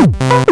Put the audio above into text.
Woo!